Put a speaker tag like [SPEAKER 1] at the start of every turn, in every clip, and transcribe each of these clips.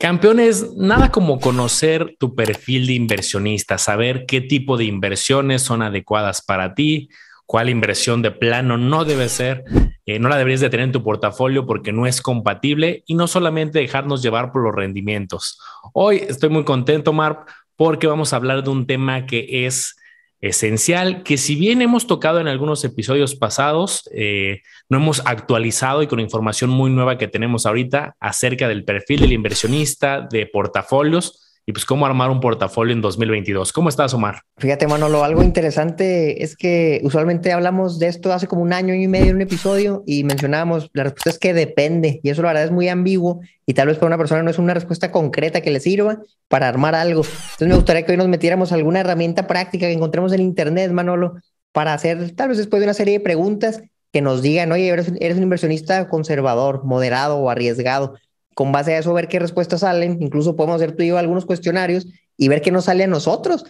[SPEAKER 1] Campeones, nada como conocer tu perfil de inversionista, saber qué tipo de inversiones son adecuadas para ti, cuál inversión de plano no debe ser, eh, no la deberías de tener en tu portafolio porque no es compatible y no solamente dejarnos llevar por los rendimientos. Hoy estoy muy contento, Mar, porque vamos a hablar de un tema que es esencial que si bien hemos tocado en algunos episodios pasados, eh, no hemos actualizado y con información muy nueva que tenemos ahorita acerca del perfil del inversionista, de portafolios y pues cómo armar un portafolio en 2022. ¿Cómo estás, Omar?
[SPEAKER 2] Fíjate, Manolo, algo interesante es que usualmente hablamos de esto hace como un año y medio en un episodio y mencionábamos, la respuesta es que depende y eso la verdad es muy ambiguo y tal vez para una persona no es una respuesta concreta que le sirva para armar algo. Entonces me gustaría que hoy nos metiéramos alguna herramienta práctica que encontremos en Internet, Manolo, para hacer tal vez después de una serie de preguntas que nos digan, oye, eres, eres un inversionista conservador, moderado o arriesgado con base a eso ver qué respuestas salen. Incluso podemos hacer tú y yo algunos cuestionarios y ver qué nos sale a nosotros.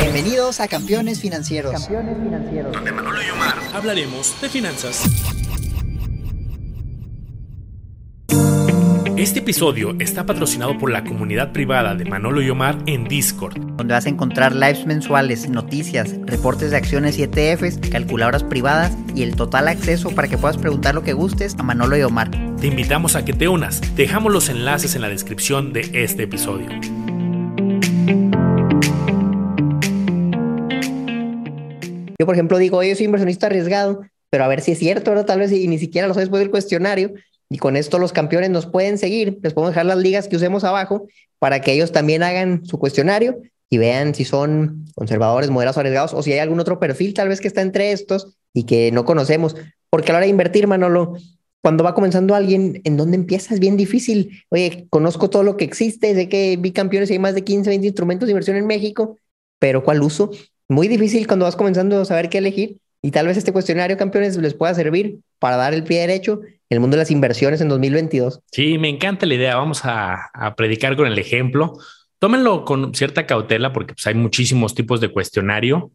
[SPEAKER 3] Bienvenidos a Campeones Financieros. Campeones Financieros.
[SPEAKER 1] Donde Manolo y Omar hablaremos de finanzas. Este episodio está patrocinado por la comunidad privada de Manolo y Omar en Discord,
[SPEAKER 2] donde vas a encontrar lives mensuales, noticias, reportes de acciones y ETFs, calculadoras privadas y el total acceso para que puedas preguntar lo que gustes a Manolo y Omar.
[SPEAKER 1] Te invitamos a que te unas. Dejamos los enlaces en la descripción de este episodio.
[SPEAKER 2] Yo, por ejemplo, digo, yo soy inversionista arriesgado, pero a ver si es cierto, ¿verdad? Tal vez y ni siquiera lo sabes después del cuestionario. Y con esto los campeones nos pueden seguir. Les podemos dejar las ligas que usemos abajo para que ellos también hagan su cuestionario y vean si son conservadores, moderados, arriesgados o si hay algún otro perfil tal vez que está entre estos y que no conocemos. Porque a la hora de invertir, Manolo, cuando va comenzando alguien, ¿en dónde empieza? Es bien difícil. Oye, conozco todo lo que existe, sé que vi campeones y hay más de 15, 20 instrumentos de inversión en México, pero ¿cuál uso? Muy difícil cuando vas comenzando a saber qué elegir y tal vez este cuestionario, campeones, les pueda servir para dar el pie derecho en el mundo de las inversiones en 2022.
[SPEAKER 1] Sí, me encanta la idea. Vamos a, predicar con el ejemplo. Tómenlo con cierta cautela porque pues, hay muchísimos tipos de cuestionario.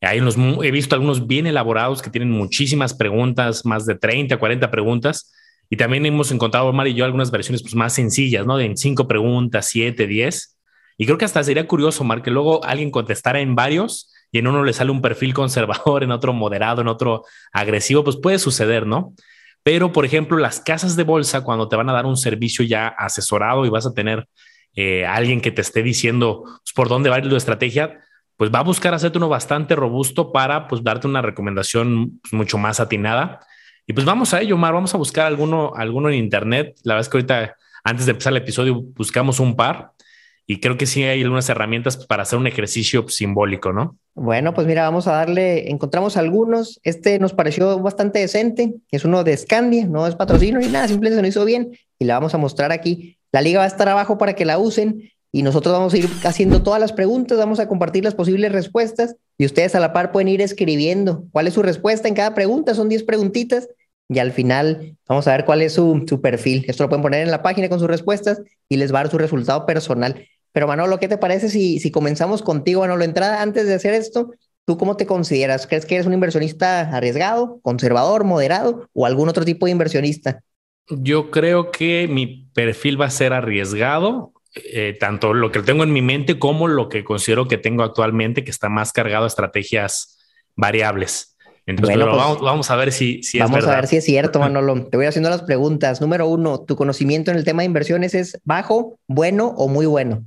[SPEAKER 1] Hay unos, he visto algunos bien elaborados que tienen muchísimas preguntas, más de 30, 40 preguntas. Y también hemos encontrado, Omar y yo, algunas versiones pues, más sencillas, ¿no? En cinco preguntas, siete, diez. Y creo que hasta sería curioso, Omar, que luego alguien contestara en varios y en uno le sale un perfil conservador, en otro moderado, en otro agresivo, pues puede suceder, ¿no? Pero, por ejemplo, las casas de bolsa, cuando te van a dar un servicio ya asesorado y vas a tener eh, alguien que te esté diciendo pues, por dónde va a ir tu estrategia, pues va a buscar hacerte uno bastante robusto para pues darte una recomendación pues, mucho más atinada. Y pues vamos a ello, Mar, vamos a buscar alguno, alguno en internet. La verdad es que ahorita, antes de empezar el episodio, buscamos un par y creo que sí hay algunas herramientas para hacer un ejercicio simbólico, ¿no?
[SPEAKER 2] Bueno, pues mira, vamos a darle, encontramos algunos. Este nos pareció bastante decente, es uno de Scandia, no es patrocinio ni nada, simplemente se nos hizo bien y la vamos a mostrar aquí. La liga va a estar abajo para que la usen y nosotros vamos a ir haciendo todas las preguntas, vamos a compartir las posibles respuestas y ustedes a la par pueden ir escribiendo cuál es su respuesta en cada pregunta, son 10 preguntitas y al final vamos a ver cuál es su, perfil. Esto lo pueden poner en la página con sus respuestas y les va a dar su resultado personal. Pero Manolo, ¿qué te parece si, si comenzamos contigo, Manolo? Entrada, antes de hacer esto, ¿tú cómo te consideras? ¿Crees que eres un inversionista arriesgado, conservador, moderado o algún otro tipo de inversionista?
[SPEAKER 1] Yo creo que mi perfil va a ser arriesgado, eh, tanto lo que tengo en mi mente como lo que considero que tengo actualmente, que está más cargado a estrategias variables. Entonces, pues, vamos, vamos, a ver si, si
[SPEAKER 2] es Vamos a ver si es cierto, Manolo. Te voy haciendo las preguntas. Número uno, ¿tu conocimiento en el tema de inversiones es bajo, bueno o muy bueno?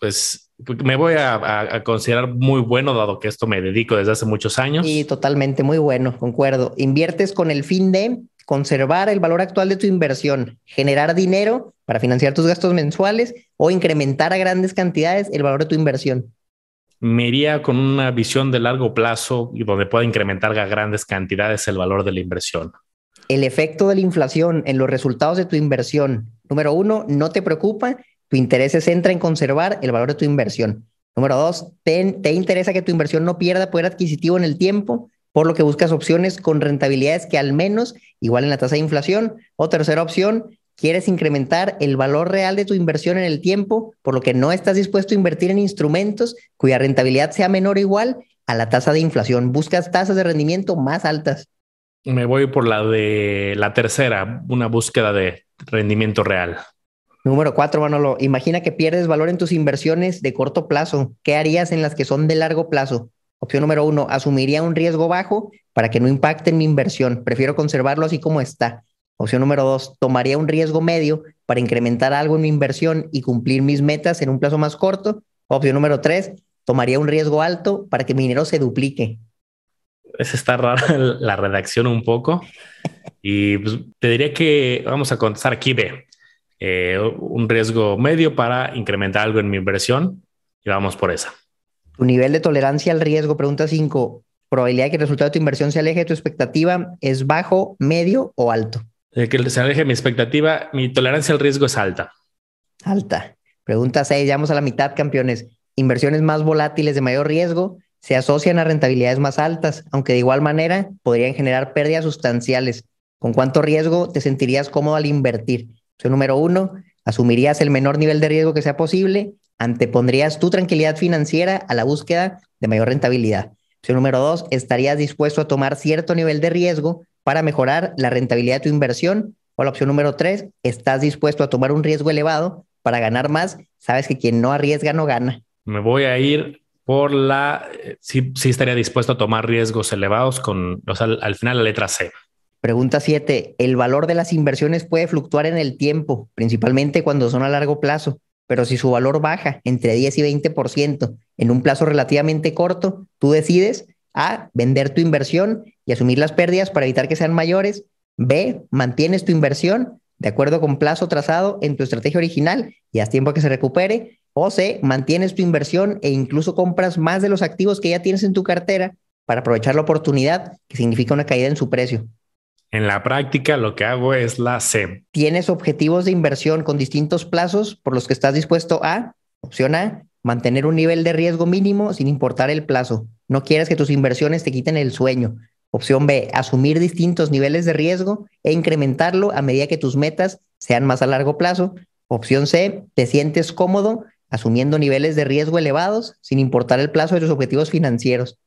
[SPEAKER 1] Pues me voy a, considerar muy bueno, dado que esto me dedico desde hace muchos años.
[SPEAKER 2] Y totalmente muy bueno, concuerdo. Inviertes con el fin de conservar el valor actual de tu inversión, generar dinero para financiar tus gastos mensuales o incrementar a grandes cantidades el valor de tu inversión
[SPEAKER 1] me iría con una visión de largo plazo y donde pueda incrementar a grandes cantidades el valor de la inversión.
[SPEAKER 2] El efecto de la inflación en los resultados de tu inversión. Número uno, no te preocupa, tu interés se centra en conservar el valor de tu inversión. Número dos, te, te interesa que tu inversión no pierda poder adquisitivo en el tiempo, por lo que buscas opciones con rentabilidades que al menos igualen la tasa de inflación. O tercera opción, quieres incrementar el valor real de tu inversión en el tiempo, por lo que no estás dispuesto a invertir en instrumentos cuya rentabilidad sea menor o igual a la tasa de inflación. Buscas tasas de rendimiento más altas.
[SPEAKER 1] Me voy por la de la tercera, una búsqueda de, rendimiento real.
[SPEAKER 2] Número cuatro, Manolo. Imagina que pierdes valor en tus inversiones de corto plazo. ¿Qué harías en las que son de largo plazo? Opción número uno, asumiría un riesgo bajo para que no impacte en mi inversión. Prefiero conservarlo así como está. Opción número dos, tomaría un riesgo medio para incrementar algo en mi inversión y cumplir mis metas en un plazo más corto. Opción número tres, tomaría un riesgo alto para que mi dinero se duplique.
[SPEAKER 1] Es está rara la redacción un poco. Y pues, te diría que vamos a contestar aquí B. Eh, un riesgo medio para incrementar algo en mi inversión y vamos por esa.
[SPEAKER 2] Tu nivel de tolerancia al riesgo, pregunta 5. Probabilidad de que el resultado de tu inversión se aleje de tu expectativa es bajo, medio o alto.
[SPEAKER 1] Que se aleje mi expectativa, mi tolerancia al riesgo es alta.
[SPEAKER 2] Alta. Pregunta 6, ya vamos a la mitad, campeones. Inversiones más volátiles de mayor riesgo se asocian a rentabilidades más altas, aunque de igual manera podrían generar pérdidas sustanciales. ¿Con cuánto riesgo te sentirías cómodo al invertir? número uno, asumirías el menor nivel de riesgo que sea posible, antepondrías tu tranquilidad financiera a la búsqueda de mayor rentabilidad. Opción número dos, estarías dispuesto a tomar cierto nivel de riesgo para mejorar la rentabilidad de tu inversión. O la opción número tres, estás dispuesto a tomar un riesgo elevado para ganar más. Sabes que quien no arriesga no gana.
[SPEAKER 1] Me voy a ir por la, eh, sí, sí estaría dispuesto a tomar riesgos elevados con, o sea, al final la letra C.
[SPEAKER 2] Pregunta 7. El valor de las inversiones puede fluctuar en el tiempo, principalmente cuando son a largo plazo, pero si su valor baja entre 10 y 20% en un plazo relativamente corto, tú decides A, vender tu inversión y asumir las pérdidas para evitar que sean mayores. B, mantienes tu inversión de acuerdo con plazo trazado en tu estrategia original y haz tiempo a que se recupere. O C, mantienes tu inversión e incluso compras más de los activos que ya tienes en tu cartera para aprovechar la oportunidad, que significa una caída en su precio.
[SPEAKER 1] En la práctica lo que hago es la C.
[SPEAKER 2] ¿Tienes objetivos de inversión con distintos plazos por los que estás dispuesto a? Opción A, mantener un nivel de riesgo mínimo sin importar el plazo. No quieres que tus inversiones te quiten el sueño. Opción B, asumir distintos niveles de riesgo e incrementarlo a medida que tus metas sean más a largo plazo. Opción C, te sientes cómodo asumiendo niveles de riesgo elevados sin importar el plazo de tus objetivos financieros.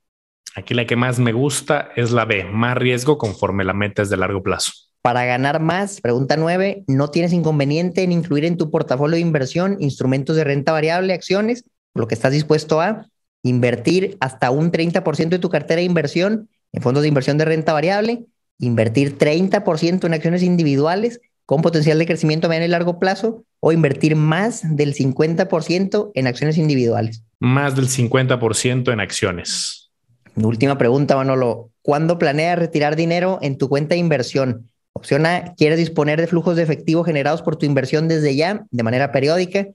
[SPEAKER 1] Aquí la que más me gusta es la B, más riesgo conforme la meta es de largo plazo.
[SPEAKER 2] Para ganar más, pregunta 9, ¿no tienes inconveniente en incluir en tu portafolio de inversión instrumentos de renta variable, acciones, lo que estás dispuesto a invertir hasta un 30% de tu cartera de inversión en fondos de inversión de renta variable, invertir 30% en acciones individuales con potencial de crecimiento a mediano y largo plazo o invertir más del 50% en acciones individuales?
[SPEAKER 1] Más del 50% en acciones.
[SPEAKER 2] Última pregunta, Manolo. ¿Cuándo planeas retirar dinero en tu cuenta de inversión? Opción A, ¿quieres disponer de flujos de efectivo generados por tu inversión desde ya, de manera periódica?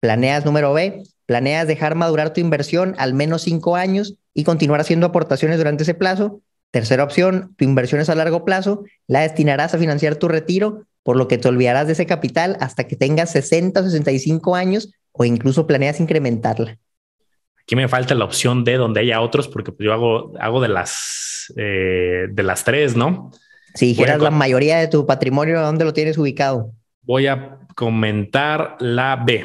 [SPEAKER 2] Planeas número B, planeas dejar madurar tu inversión al menos cinco años y continuar haciendo aportaciones durante ese plazo. Tercera opción, tu inversión es a largo plazo, la destinarás a financiar tu retiro, por lo que te olvidarás de ese capital hasta que tengas 60 o 65 años o incluso planeas incrementarla.
[SPEAKER 1] Aquí me falta la opción D donde haya otros, porque yo hago, hago de las eh, de las tres, ¿no?
[SPEAKER 2] Si dijeras la mayoría de tu patrimonio, ¿dónde lo tienes ubicado?
[SPEAKER 1] Voy a comentar la B.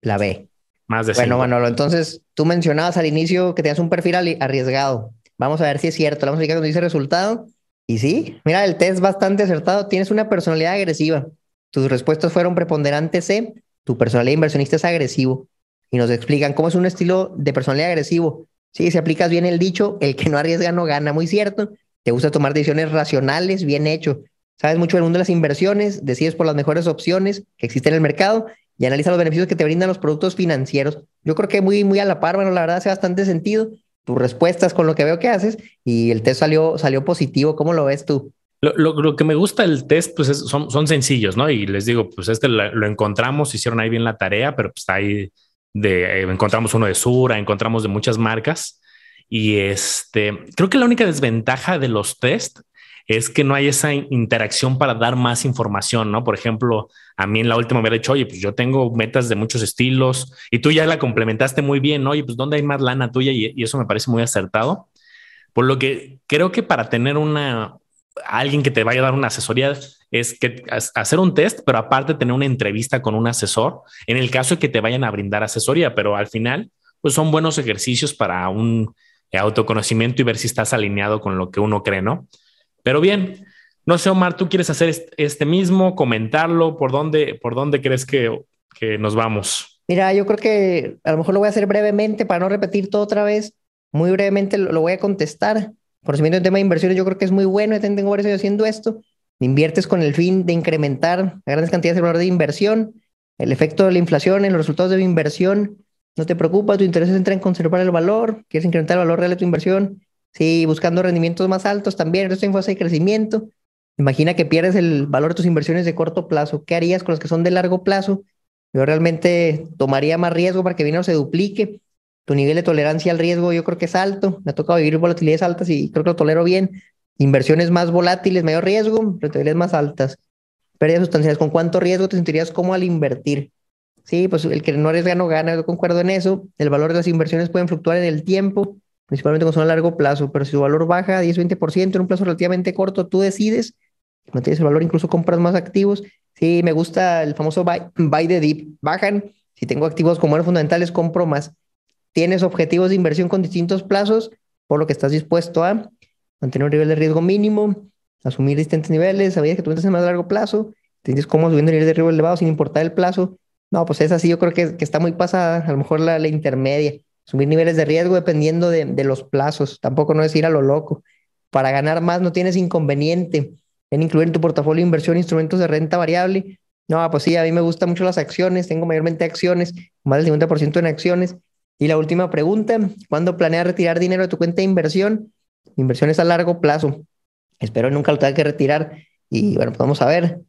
[SPEAKER 2] La B.
[SPEAKER 1] Más de
[SPEAKER 2] Bueno, Manolo, entonces tú mencionabas al inicio que tenías un perfil arriesgado. Vamos a ver si es cierto. Vamos a ver cuando dice resultado. Y sí, mira, el test es bastante acertado. Tienes una personalidad agresiva. Tus respuestas fueron preponderantes C. Tu personalidad inversionista es agresivo y nos explican cómo es un estilo de personalidad agresivo. Sí, si aplicas bien el dicho, el que no arriesga no gana, muy cierto. Te gusta tomar decisiones racionales, bien hecho. Sabes mucho del mundo de las inversiones, decides por las mejores opciones que existen en el mercado y analiza los beneficios que te brindan los productos financieros. Yo creo que muy, muy a la par, bueno, la verdad hace bastante sentido. Tus respuestas con lo que veo que haces y el test salió, salió positivo. ¿Cómo lo ves tú?
[SPEAKER 1] Lo, que me gusta del test, pues son, son sencillos, ¿no? Y les digo, pues este lo, lo encontramos, hicieron ahí bien la tarea, pero pues ahí de, eh, encontramos uno de Sura, encontramos de muchas marcas. Y este, creo que la única desventaja de los test es que no hay esa interacción para dar más información, ¿no? Por ejemplo, a mí en la última me ha dicho, oye, pues yo tengo metas de muchos estilos y tú ya la complementaste muy bien, ¿no? Oye, pues ¿dónde hay más lana tuya? Y, y eso me parece muy acertado. Por lo que creo que para tener una, alguien que te vaya a dar una asesoría es que hacer un test, pero aparte tener una entrevista con un asesor en el caso de que te vayan a brindar asesoría, pero al final, pues son buenos ejercicios para un autoconocimiento y ver si estás alineado con lo que uno cree, ¿no? Pero bien, No sé, Omar, ¿tú quieres hacer este mismo, comentarlo? ¿Por dónde, por dónde crees que, que nos vamos?
[SPEAKER 2] Mira, yo creo que a lo mejor lo voy a hacer brevemente para no repetir todo otra vez. Muy brevemente lo, voy a contestar. Conocimiento en tema de inversiones yo creo que es muy bueno. Tengo varios años haciendo esto. Inviertes con el fin de incrementar grandes cantidades de valor de inversión, el efecto de la inflación en los resultados de tu inversión. No te preocupa, tu interés entra en conservar el valor, quieres incrementar el valor real de tu inversión. Sí, buscando rendimientos más altos también. Esto es fase de crecimiento. Imagina que pierdes el valor de tus inversiones de corto plazo. ¿Qué harías con las que son de largo plazo? Yo realmente tomaría más riesgo para que dinero se duplique. Tu nivel de tolerancia al riesgo yo creo que es alto. Me ha tocado vivir volatilidades altas y creo que lo tolero bien. Inversiones más volátiles, mayor riesgo, rentabilidades más altas. Pérdidas sustanciales, ¿con cuánto riesgo te sentirías como al invertir? Sí, pues el que no arriesga no gana, yo concuerdo en eso. El valor de las inversiones pueden fluctuar en el tiempo, principalmente cuando son a largo plazo, pero si su valor baja 10-20% en un plazo relativamente corto, tú decides, mantienes el valor, incluso compras más activos. Sí, me gusta el famoso buy, buy the dip. Bajan, si tengo activos como eran fundamentales, compro más. Tienes objetivos de inversión con distintos plazos, por lo que estás dispuesto a mantener un nivel de riesgo mínimo, asumir distintos niveles, sabías que tú entras en más largo plazo, tienes cómo subiendo el nivel de riesgo elevado sin importar el plazo. No, pues es así, yo creo que, que está muy pasada, a lo mejor la intermedia. Asumir niveles de riesgo dependiendo de, de, los plazos, tampoco no es ir a lo loco. Para ganar más no tienes inconveniente en incluir en tu portafolio de inversión instrumentos de renta variable. No, pues sí, a mí me gustan mucho las acciones, tengo mayormente acciones, más del 50% en acciones. Y la última pregunta, ¿cuándo planeas retirar dinero de tu cuenta de inversión? Inversiones a largo plazo. Espero nunca lo tenga que retirar. Y bueno, pues vamos a ver.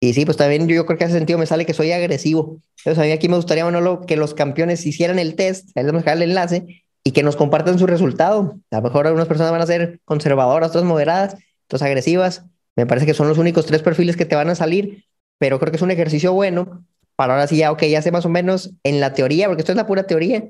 [SPEAKER 2] Y sí, pues también yo, creo que ese sentido me sale que soy agresivo. Entonces a mí aquí me gustaría, Manolo, que los campeones hicieran el test, ahí les vamos el enlace, y que nos compartan su resultado. A lo mejor algunas personas van a ser conservadoras, otras moderadas, otras agresivas. Me parece que son los únicos tres perfiles que te van a salir, pero creo que es un ejercicio bueno para ahora sí ya, ok, ya sé más o menos en la teoría, porque esto es la pura teoría,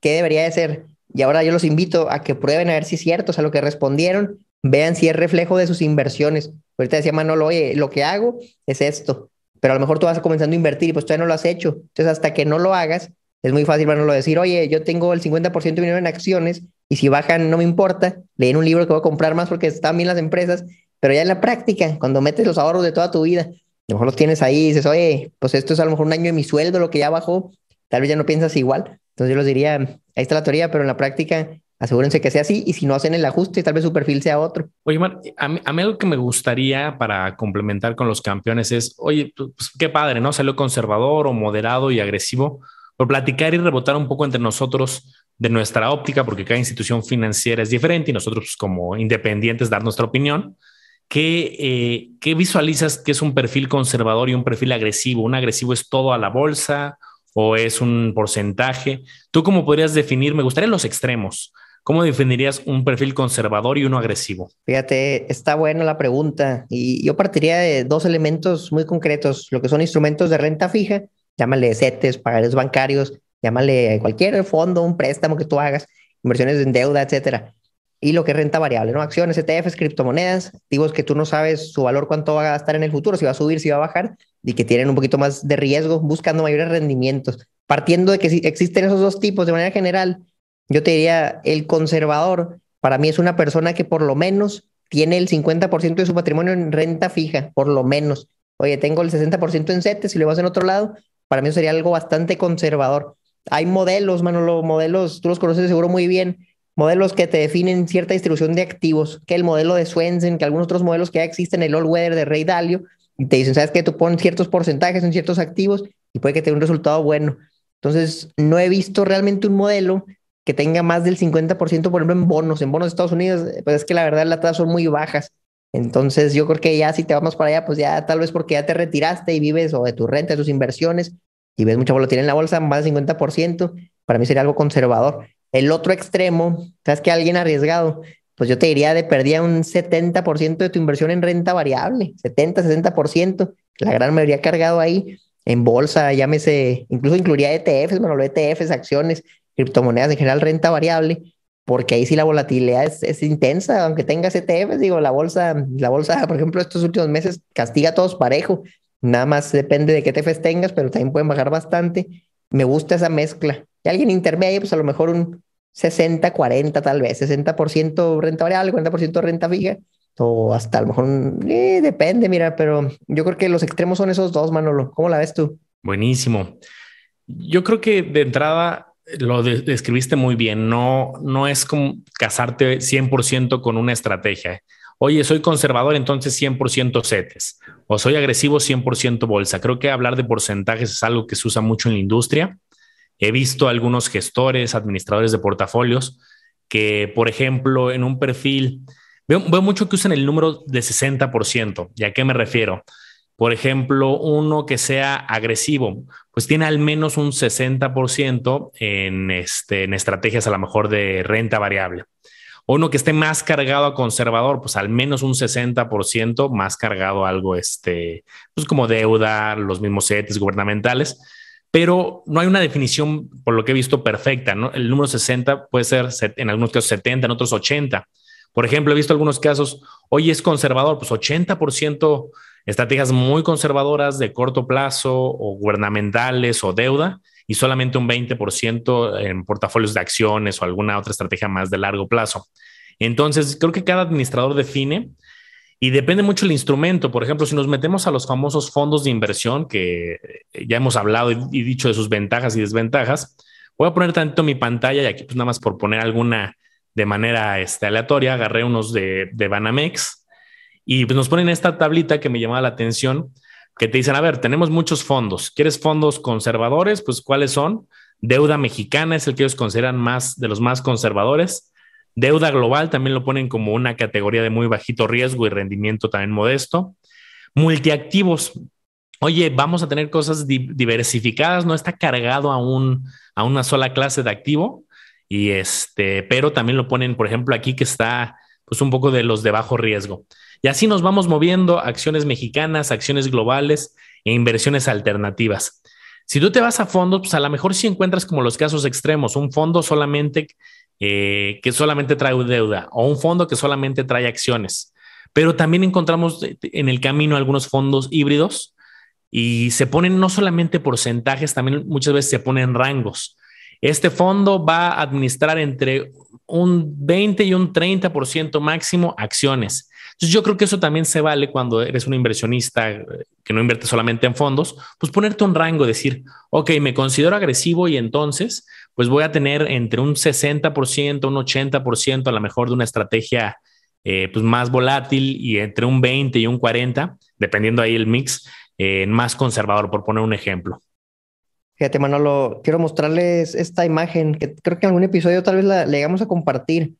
[SPEAKER 2] qué debería de ser. Y ahora yo los invito a que prueben a ver si es cierto, o sea, lo que respondieron, vean si es reflejo de sus inversiones. Ahorita decía Manolo, oye, lo que hago es esto, pero a lo mejor tú vas comenzando a invertir y pues todavía no lo has hecho. Entonces, hasta que no lo hagas, es muy fácil, Manolo, decir, oye, yo tengo el 50% de dinero en acciones y si bajan no me importa, leen un libro que voy a comprar más porque están bien las empresas, pero ya en la práctica, cuando metes los ahorros de toda tu vida, a lo mejor los tienes ahí y dices, oye, pues esto es a lo mejor un año de mi sueldo, lo que ya bajó, tal vez ya no piensas igual. Entonces yo les diría, ahí está la teoría, pero en la práctica asegúrense que sea así y si no hacen el ajuste, tal vez su perfil sea otro.
[SPEAKER 1] Oye, Mar, a mí, a mí algo que me gustaría para complementar con los campeones es, oye, pues, qué padre, ¿no? Salió conservador o moderado y agresivo, por platicar y rebotar un poco entre nosotros de nuestra óptica, porque cada institución financiera es diferente y nosotros pues, como independientes dar nuestra opinión. ¿Qué, eh, ¿Qué visualizas que es un perfil conservador y un perfil agresivo? ¿Un agresivo es todo a la bolsa o es un porcentaje? ¿Tú cómo podrías definir? Me gustaría los extremos. ¿Cómo definirías un perfil conservador y uno agresivo?
[SPEAKER 2] Fíjate, está buena la pregunta y yo partiría de dos elementos muy concretos, lo que son instrumentos de renta fija, llámale CETES, pagares bancarios, llámale cualquier fondo, un préstamo que tú hagas, inversiones en deuda, etcétera. Y lo que es renta variable, ¿no? Acciones, ETFs, criptomonedas, activos que tú no sabes su valor, cuánto va a gastar en el futuro, si va a subir, si va a bajar, y que tienen un poquito más de riesgo, buscando mayores rendimientos. Partiendo de que existen esos dos tipos de manera general, yo te diría, el conservador para mí es una persona que por lo menos tiene el 50% de su patrimonio en renta fija, por lo menos. Oye, tengo el 60% en CETES y lo vas en otro lado, para mí sería algo bastante conservador. Hay modelos, Manolo, modelos, tú los conoces seguro muy bien, modelos que te definen cierta distribución de activos, que el modelo de Swensen, que algunos otros modelos que ya existen, el All Weather de Ray Dalio, y te dicen, ¿sabes qué? Tú pones ciertos porcentajes en ciertos activos y puede que tenga un resultado bueno. Entonces, no he visto realmente un modelo que tenga más del 50%, por ejemplo, en bonos. En bonos de Estados Unidos, pues es que la verdad las tasas son muy bajas. Entonces yo creo que ya si te vamos para allá, pues ya tal vez porque ya te retiraste y vives o de tu renta, de tus inversiones y ves mucha volatilidad en la bolsa, más del 50%, para mí sería algo conservador. El otro extremo, ¿sabes que alguien arriesgado? Pues yo te diría de perdía un 70% de tu inversión en renta variable, 70, 60%, la gran mayoría cargado ahí en bolsa, llámese, incluso incluiría ETFs, bueno, los ETFs, acciones, criptomonedas en general, renta variable, porque ahí sí la volatilidad es, es intensa, aunque tengas ETFs, digo, la bolsa, la bolsa, por ejemplo, estos últimos meses castiga a todos parejo, nada más depende de qué ETFs tengas, pero también pueden bajar bastante. Me gusta esa mezcla. Y alguien intermedio, pues a lo mejor un 60, 40 tal vez, 60% renta variable, 40% renta fija. o hasta a lo mejor eh, depende, mira, pero yo creo que los extremos son esos dos, Manolo. ¿Cómo la ves tú?
[SPEAKER 1] Buenísimo. Yo creo que de entrada lo describiste muy bien. No, no es como casarte 100% con una estrategia. Oye, soy conservador, entonces 100% CETES. O soy agresivo, 100% bolsa. Creo que hablar de porcentajes es algo que se usa mucho en la industria. He visto algunos gestores, administradores de portafolios que, por ejemplo, en un perfil, veo, veo mucho que usan el número de 60%. ¿Y a qué me refiero? Por ejemplo, uno que sea agresivo, pues tiene al menos un 60% en, este, en estrategias a lo mejor de renta variable. Uno que esté más cargado a conservador, pues al menos un 60% más cargado a algo, este, pues como deuda, los mismos CETES gubernamentales, pero no hay una definición, por lo que he visto, perfecta. El número 60 puede ser en algunos casos 70, en otros 80. Por ejemplo, he visto algunos casos, hoy es conservador, pues 80% estrategias muy conservadoras de corto plazo o gubernamentales o deuda y solamente un 20% en portafolios de acciones o alguna otra estrategia más de largo plazo. Entonces, creo que cada administrador define y depende mucho el instrumento. Por ejemplo, si nos metemos a los famosos fondos de inversión, que ya hemos hablado y, dicho de sus ventajas y desventajas, voy a poner tanto mi pantalla y aquí pues nada más por poner alguna de manera este, aleatoria, agarré unos de, de Banamex y pues nos ponen esta tablita que me llamaba la atención, que te dicen, a ver, tenemos muchos fondos. ¿Quieres fondos conservadores? Pues ¿cuáles son? Deuda mexicana es el que ellos consideran más de los más conservadores. Deuda global también lo ponen como una categoría de muy bajito riesgo y rendimiento también modesto. Multiactivos. Oye, vamos a tener cosas diversificadas, no está cargado a, un, a una sola clase de activo. Y este, pero también lo ponen, por ejemplo, aquí que está pues un poco de los de bajo riesgo. Y así nos vamos moviendo acciones mexicanas, acciones globales e inversiones alternativas. Si tú te vas a fondos, pues a lo mejor si encuentras como los casos extremos, un fondo solamente eh, que solamente trae deuda o un fondo que solamente trae acciones. Pero también encontramos en el camino algunos fondos híbridos y se ponen no solamente porcentajes, también muchas veces se ponen rangos. Este fondo va a administrar entre un 20 y un 30% máximo acciones. Entonces yo creo que eso también se vale cuando eres un inversionista eh, que no invierte solamente en fondos, pues ponerte un rango, decir, ok, me considero agresivo y entonces pues voy a tener entre un 60%, un 80% a lo mejor de una estrategia eh, pues más volátil y entre un 20 y un 40, dependiendo ahí el mix, eh, más conservador, por poner un ejemplo.
[SPEAKER 2] Fíjate, Manolo, quiero mostrarles esta imagen que creo que en algún episodio tal vez la llegamos a compartir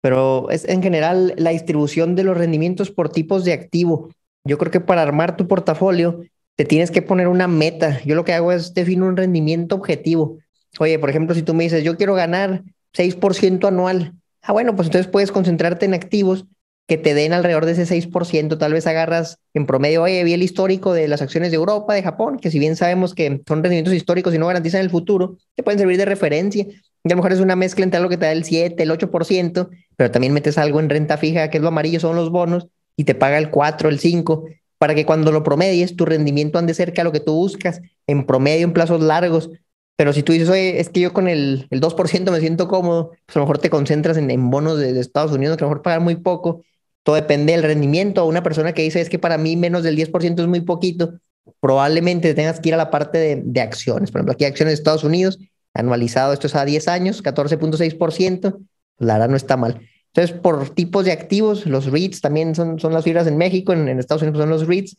[SPEAKER 2] pero es en general la distribución de los rendimientos por tipos de activo. Yo creo que para armar tu portafolio te tienes que poner una meta. Yo lo que hago es definir un rendimiento objetivo. Oye, por ejemplo, si tú me dices, yo quiero ganar 6% anual, ah, bueno, pues entonces puedes concentrarte en activos que te den alrededor de ese 6%. Tal vez agarras en promedio, oye, vi el histórico de las acciones de Europa, de Japón, que si bien sabemos que son rendimientos históricos y no garantizan el futuro, te pueden servir de referencia. Y a lo mejor es una mezcla entre algo que te da el 7, el 8%, pero también metes algo en renta fija, que es lo amarillo, son los bonos, y te paga el 4, el 5, para que cuando lo promedies, tu rendimiento ande cerca de lo que tú buscas, en promedio, en plazos largos. Pero si tú dices, oye, es que yo con el, el 2% me siento cómodo, pues a lo mejor te concentras en, en bonos de, de, Estados Unidos, que a lo mejor pagan muy poco. Todo depende del rendimiento. Una persona que dice, es que para mí menos del 10% es muy poquito, probablemente tengas que ir a la parte de, acciones. Por ejemplo, aquí acciones de Estados Unidos, anualizado, esto es a 10 años, 14.6%, la verdad no está mal. Entonces, por tipos de activos, los REITs también son, son las fibras en México, en, Estados Unidos son los REITs,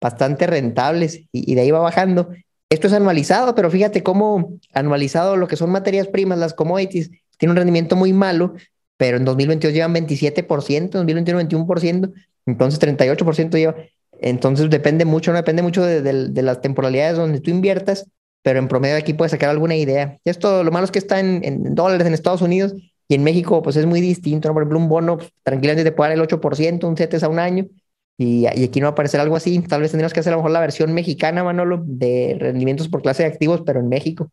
[SPEAKER 2] bastante rentables y, de ahí va bajando. Esto es anualizado, pero fíjate cómo anualizado lo que son materias primas, las commodities, tiene un rendimiento muy malo, pero en 2022 llevan 27%, en 2021 21%, entonces 38% lleva. Entonces depende mucho, no depende mucho de, de las temporalidades donde tú inviertas, pero en promedio aquí puedes sacar alguna idea. Esto, lo malo es que está en, dólares en Estados Unidos y en México pues es muy distinto. Por ejemplo, un bono pues, tranquilamente te puede dar el 8%, un CETES a un año y, y, aquí no va a aparecer algo así. Tal vez tendríamos que hacer a lo mejor la versión mexicana, Manolo, de rendimientos por clase de activos, pero en México.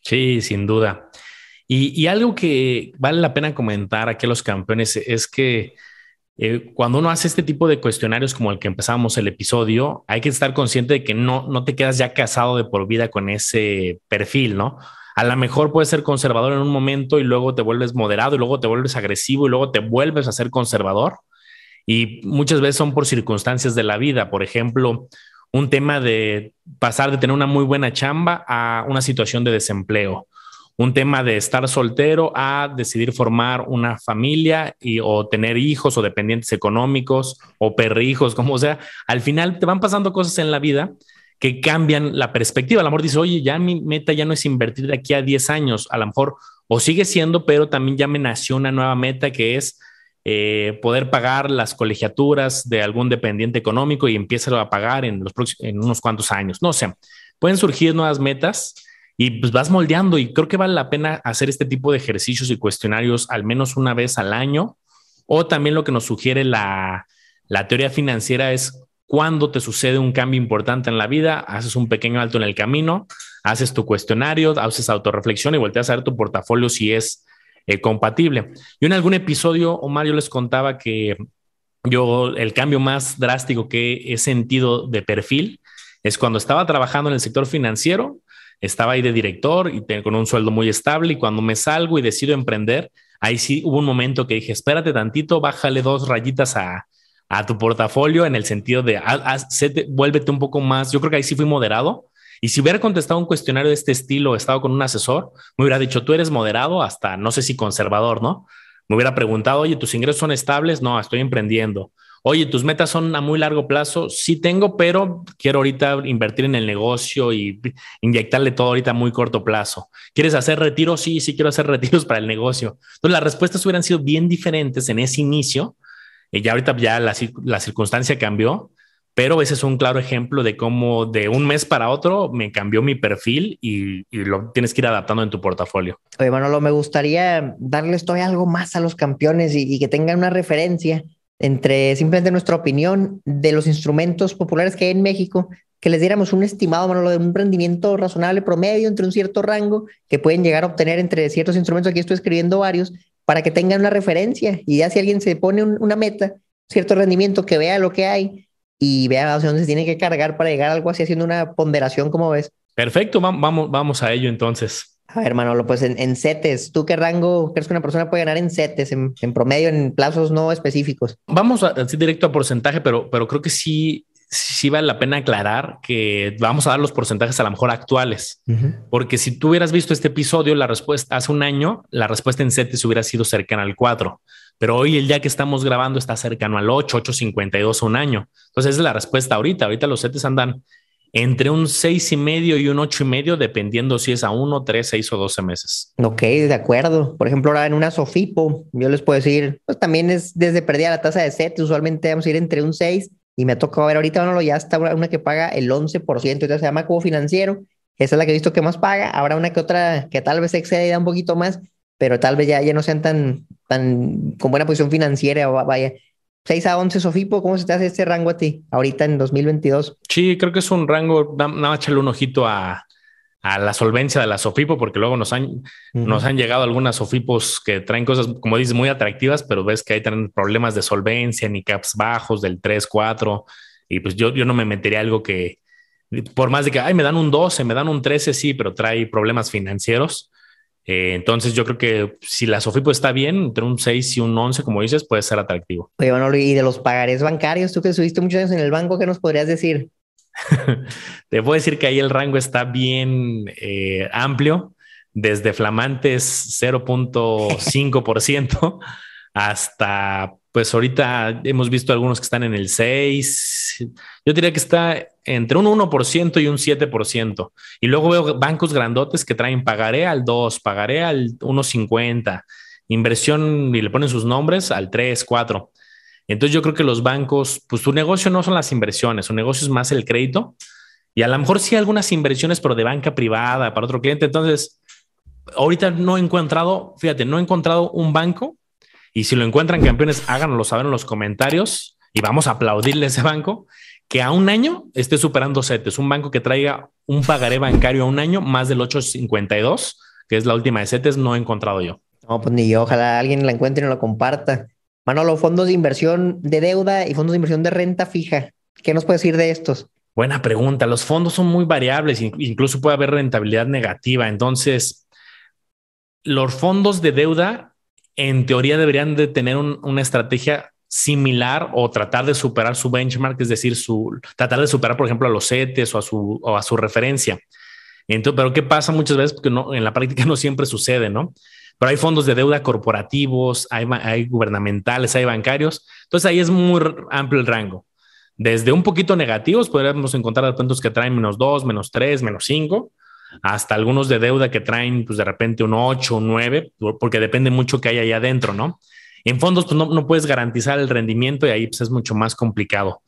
[SPEAKER 1] Sí, sin duda. Y, algo que vale la pena comentar aquí a los campeones es que eh, cuando uno hace este tipo de cuestionarios como el que empezamos el episodio, hay que estar consciente de que no, no te quedas ya casado de por vida con ese perfil, ¿no? A lo mejor puedes ser conservador en un momento y luego te vuelves moderado y luego te vuelves agresivo y luego te vuelves a ser conservador. y muchas veces son por circunstancias de la vida. Por ejemplo, un tema de pasar de tener una muy buena chamba a una situación de desempleo. Un tema de estar soltero a decidir formar una familia y, o tener hijos o dependientes económicos o perrijos, como sea. Al final te van pasando cosas en la vida que cambian la perspectiva. A lo mejor dice, oye, ya mi meta ya no es invertir de aquí a 10 años. A lo mejor o sigue siendo, pero también ya me nació una nueva meta que es eh, poder pagar las colegiaturas de algún dependiente económico y empieza a pagar en, los en unos cuantos años. No sé, pueden surgir nuevas metas y pues vas moldeando y creo que vale la pena hacer este tipo de ejercicios y cuestionarios al menos una vez al año. O también lo que nos sugiere la, la teoría financiera es cuando te sucede un cambio importante en la vida, haces un pequeño alto en el camino, haces tu cuestionario, haces autorreflexión y volteas a ver tu portafolio si es eh, compatible. Yo en algún episodio, Omar, yo les contaba que yo el cambio más drástico que he sentido de perfil es cuando estaba trabajando en el sector financiero, estaba ahí de director y con un sueldo muy estable y cuando me salgo y decido emprender, ahí sí hubo un momento que dije, espérate tantito, bájale dos rayitas a, a tu portafolio en el sentido de, vuélvete un poco más, yo creo que ahí sí fui moderado y si hubiera contestado un cuestionario de este estilo, estado con un asesor, me hubiera dicho, tú eres moderado hasta, no sé si conservador, ¿no? Me hubiera preguntado, oye, ¿tus ingresos son estables? No, estoy emprendiendo. Oye, ¿tus metas son a muy largo plazo? Sí tengo, pero quiero ahorita invertir en el negocio y inyectarle todo ahorita a muy corto plazo. ¿Quieres hacer retiros? Sí, sí quiero hacer retiros para el negocio. Entonces las respuestas hubieran sido bien diferentes en ese inicio. Y ya ahorita ya la, la circunstancia cambió pero ese es un claro ejemplo de cómo de un mes para otro me cambió mi perfil y, lo tienes que ir adaptando en tu portafolio.
[SPEAKER 2] Oye, Manolo, me gustaría darles todavía algo más a los campeones y, y, que tengan una referencia entre simplemente nuestra opinión de los instrumentos populares que hay en México, que les diéramos un estimado, de un rendimiento razonable promedio entre un cierto rango que pueden llegar a obtener entre ciertos instrumentos. Aquí estoy escribiendo varios para que tengan una referencia y ya si alguien se pone una meta, cierto rendimiento, que vea lo que hay y vea hacia dónde se tiene que cargar para llegar a algo así haciendo una ponderación, como ves?
[SPEAKER 1] Perfecto, vamos, vamos a ello entonces.
[SPEAKER 2] A ver, Manolo, pues en, en CETES, ¿tú qué rango crees que una persona puede ganar en CETES, en, promedio, en plazos no específicos?
[SPEAKER 1] Vamos a decir directo a porcentaje, pero, pero creo que sí, sí vale la pena aclarar que vamos a dar los porcentajes a lo mejor actuales, porque si tú hubieras visto este episodio, la respuesta hace un año, la respuesta en CETES hubiera sido cercana al 4 pero hoy el día que estamos grabando está cercano al 8, 8.52 un año. Entonces esa es la respuesta ahorita. Ahorita los CETES andan entre un seis y medio y un ocho y medio, dependiendo si es a uno, tres, seis o doce meses.
[SPEAKER 2] Ok, de acuerdo. Por ejemplo, ahora en una Sofipo, yo les puedo decir, pues también es desde perdida la tasa de CETES, usualmente vamos a ir entre un 6 y me ha tocado ver ahorita, bueno, ya está una que paga el 11%, entonces se llama como financiero, esa es la que he visto que más paga, habrá una que otra que tal vez excede un poquito más, pero tal vez ya, ya no sean tan, tan con buena posición financiera, vaya. 6 a 11, Sofipo, ¿cómo se te hace este rango a ti ahorita en 2022?
[SPEAKER 1] Sí, creo que es un rango, nada más echarle un ojito a, a, la solvencia de la Sofipo, porque luego nos han, nos han llegado algunas Sofipos que traen cosas, como dices, muy atractivas, pero ves que hay también problemas de solvencia, ni caps bajos del 3, 4, y pues yo, yo no me metería algo que, por más de que, ay, me dan un 12, me dan un 13, sí, pero trae problemas financieros eh, entonces yo creo que si la Sofipo está bien, entre un 6 y un 11, como dices, puede ser atractivo.
[SPEAKER 2] Oye, y de los pagarés bancarios, tú que estuviste muchos años en el banco, ¿qué nos podrías decir?
[SPEAKER 1] Te puedo decir que ahí el rango está bien eh, amplio, desde flamantes 0.5% hasta pues ahorita hemos visto algunos que están en el 6. Yo diría que está entre un 1% y un 7%. Y luego veo bancos grandotes que traen pagaré al 2, pagaré al 1.50, inversión y le ponen sus nombres al 3, 4. Entonces yo creo que los bancos, pues su negocio no son las inversiones, su negocio es más el crédito. Y a lo mejor sí algunas inversiones, pero de banca privada para otro cliente. Entonces, ahorita no he encontrado, fíjate, no he encontrado un banco y si lo encuentran campeones, háganoslo saber en los comentarios y vamos a aplaudirle a ese banco que a un año esté superando CETES. Un banco que traiga un pagaré bancario a un año más del 852, que es la última de CETES, no he encontrado yo.
[SPEAKER 2] No, pues ni yo. Ojalá alguien la encuentre y lo comparta. Manolo, fondos de inversión de deuda y fondos de inversión de renta fija. ¿Qué nos puedes decir de estos?
[SPEAKER 1] Buena pregunta. Los fondos son muy variables, incluso puede haber rentabilidad negativa. Entonces, los fondos de deuda en teoría deberían de tener una estrategia similar o tratar de superar su benchmark, es decir, su, tratar de superar, por ejemplo, a los CETES o a su, o a su referencia. Entonces, pero ¿qué pasa muchas veces? Porque no, en la práctica no siempre sucede, ¿no? Pero hay fondos de deuda corporativos, hay, hay gubernamentales, hay bancarios. Entonces ahí es muy amplio el rango. Desde un poquito negativos podríamos encontrar puntos que traen menos 2, menos 3, menos 5, hasta algunos de deuda que traen pues de repente un 8, un 9, porque depende mucho que hay ahí adentro, ¿no? En fondos pues no, no puedes garantizar el rendimiento y ahí pues, es mucho más complicado.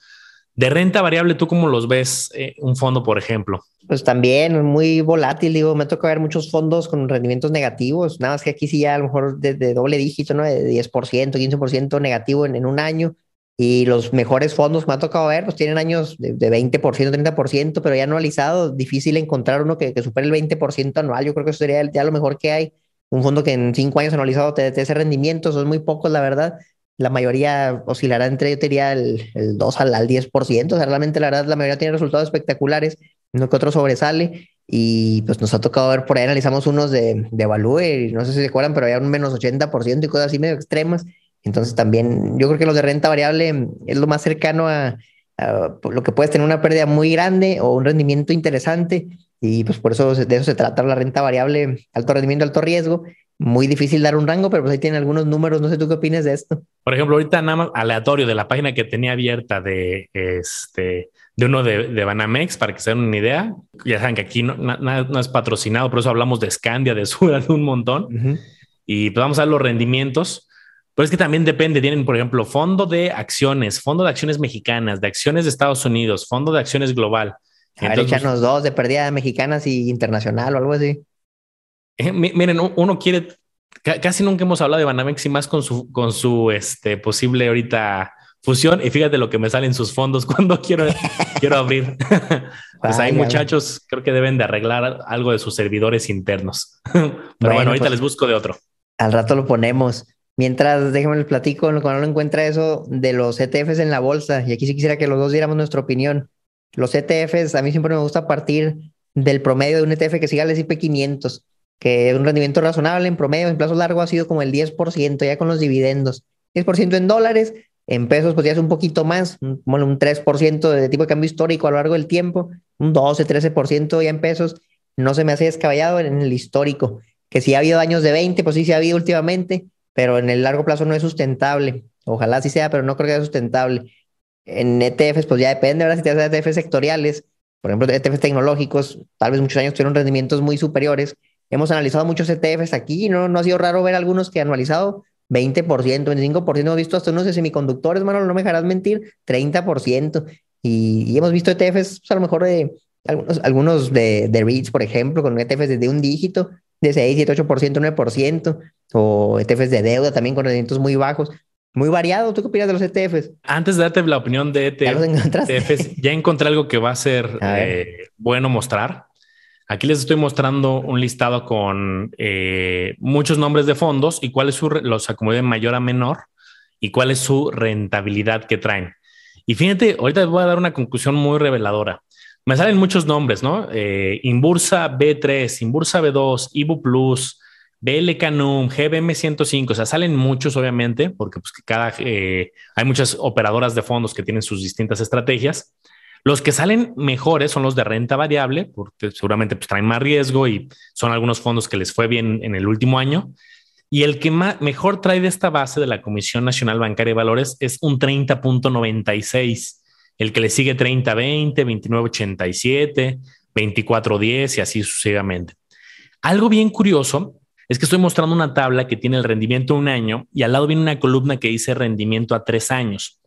[SPEAKER 1] De renta variable, ¿tú cómo los ves eh, un fondo, por ejemplo?
[SPEAKER 2] Pues también muy volátil, digo, me toca ver muchos fondos con rendimientos negativos, nada más que aquí sí ya a lo mejor de, doble dígito, ¿no? De 10%, 15% negativo en, en, un año. Y los mejores fondos que me ha tocado ver, pues tienen años de, de 20%, 30%, pero ya anualizado, difícil encontrar uno que, que supere el 20% anual. Yo creo que eso sería ya lo mejor que hay. Un fondo que en cinco años anualizado te dé ese rendimiento, son muy pocos, la verdad la mayoría oscilará entre, yo diría, el, el 2 al, al 10%. O sea, realmente, la verdad, la mayoría tiene resultados espectaculares, uno que otro sobresale. Y pues nos ha tocado ver por ahí, analizamos unos de, de Value, y no sé si se acuerdan, pero había un menos 80% y cosas así medio extremas. Entonces también yo creo que los de renta variable es lo más cercano a, a lo que puedes tener una pérdida muy grande o un rendimiento interesante. Y pues por eso de eso se trata la renta variable, alto rendimiento, alto riesgo muy difícil dar un rango, pero pues ahí tiene algunos números. No sé tú qué opinas de esto.
[SPEAKER 1] Por ejemplo, ahorita nada más aleatorio de la página que tenía abierta de este de uno de, de Banamex para que se den una idea. Ya saben que aquí no, no, es patrocinado, por eso hablamos de Scandia, de Sura, de un montón. Uh -huh. Y pues vamos a ver los rendimientos. Pero es que también depende. Tienen, por ejemplo, fondo de acciones, fondo de acciones mexicanas, de acciones de Estados Unidos, fondo de acciones global.
[SPEAKER 2] A ver, Entonces, échanos dos de pérdida mexicanas y internacional o algo así.
[SPEAKER 1] Eh, miren, uno quiere, casi nunca hemos hablado de Banamex y más con su, con su este, posible ahorita fusión. Y fíjate lo que me salen sus fondos cuando quiero, quiero abrir. pues ahí muchachos, creo que deben de arreglar algo de sus servidores internos. Pero bueno, bueno ahorita pues, les busco de otro.
[SPEAKER 2] Al rato lo ponemos. Mientras, déjenme el platico cuando uno encuentra eso de los ETFs en la bolsa. Y aquí sí quisiera que los dos diéramos nuestra opinión. Los ETFs, a mí siempre me gusta partir del promedio de un ETF que siga el S&P 500 que un rendimiento razonable en promedio, en plazo largo, ha sido como el 10% ya con los dividendos. 10% en dólares, en pesos pues ya es un poquito más, bueno, un 3% de tipo de cambio histórico a lo largo del tiempo, un 12, 13% ya en pesos, no se me hace descabellado en el histórico, que si ha habido años de 20, pues sí se ha habido últimamente, pero en el largo plazo no es sustentable. Ojalá sí sea, pero no creo que sea sustentable. En ETFs, pues ya depende, ahora si te haces ETFs sectoriales, por ejemplo, ETFs tecnológicos, tal vez muchos años tuvieron rendimientos muy superiores, Hemos analizado muchos ETFs aquí y no, no ha sido raro ver algunos que han analizado 20%, 25%. Hemos visto hasta unos de semiconductores, mano, no me dejarás mentir, 30%. Y, y hemos visto ETFs, pues, a lo mejor de algunos, algunos de, de REITs, por ejemplo, con ETFs desde un dígito, de 6, 7, 8%, 9%, o ETFs de deuda también con rendimientos muy bajos. Muy variado. ¿Tú qué opinas de los ETFs?
[SPEAKER 1] Antes de darte la opinión de ETF, ¿Ya, ETFs, ya encontré algo que va a ser a eh, bueno mostrar. Aquí les estoy mostrando un listado con eh, muchos nombres de fondos y cuál es su, los acomodé de mayor a menor y cuál es su rentabilidad que traen. Y fíjate, ahorita les voy a dar una conclusión muy reveladora. Me salen muchos nombres, ¿no? Eh, Inbursa B3, Inbursa B2, Ibu Plus, BL Canum, GBM 105, o sea, salen muchos obviamente, porque pues cada, eh, hay muchas operadoras de fondos que tienen sus distintas estrategias. Los que salen mejores son los de renta variable, porque seguramente pues, traen más riesgo y son algunos fondos que les fue bien en el último año. Y el que más, mejor trae de esta base de la Comisión Nacional Bancaria de Valores es un 30.96. El que le sigue 30.20, 29.87, 24.10 y así sucesivamente. Algo bien curioso es que estoy mostrando una tabla que tiene el rendimiento un año y al lado viene una columna que dice rendimiento a tres años.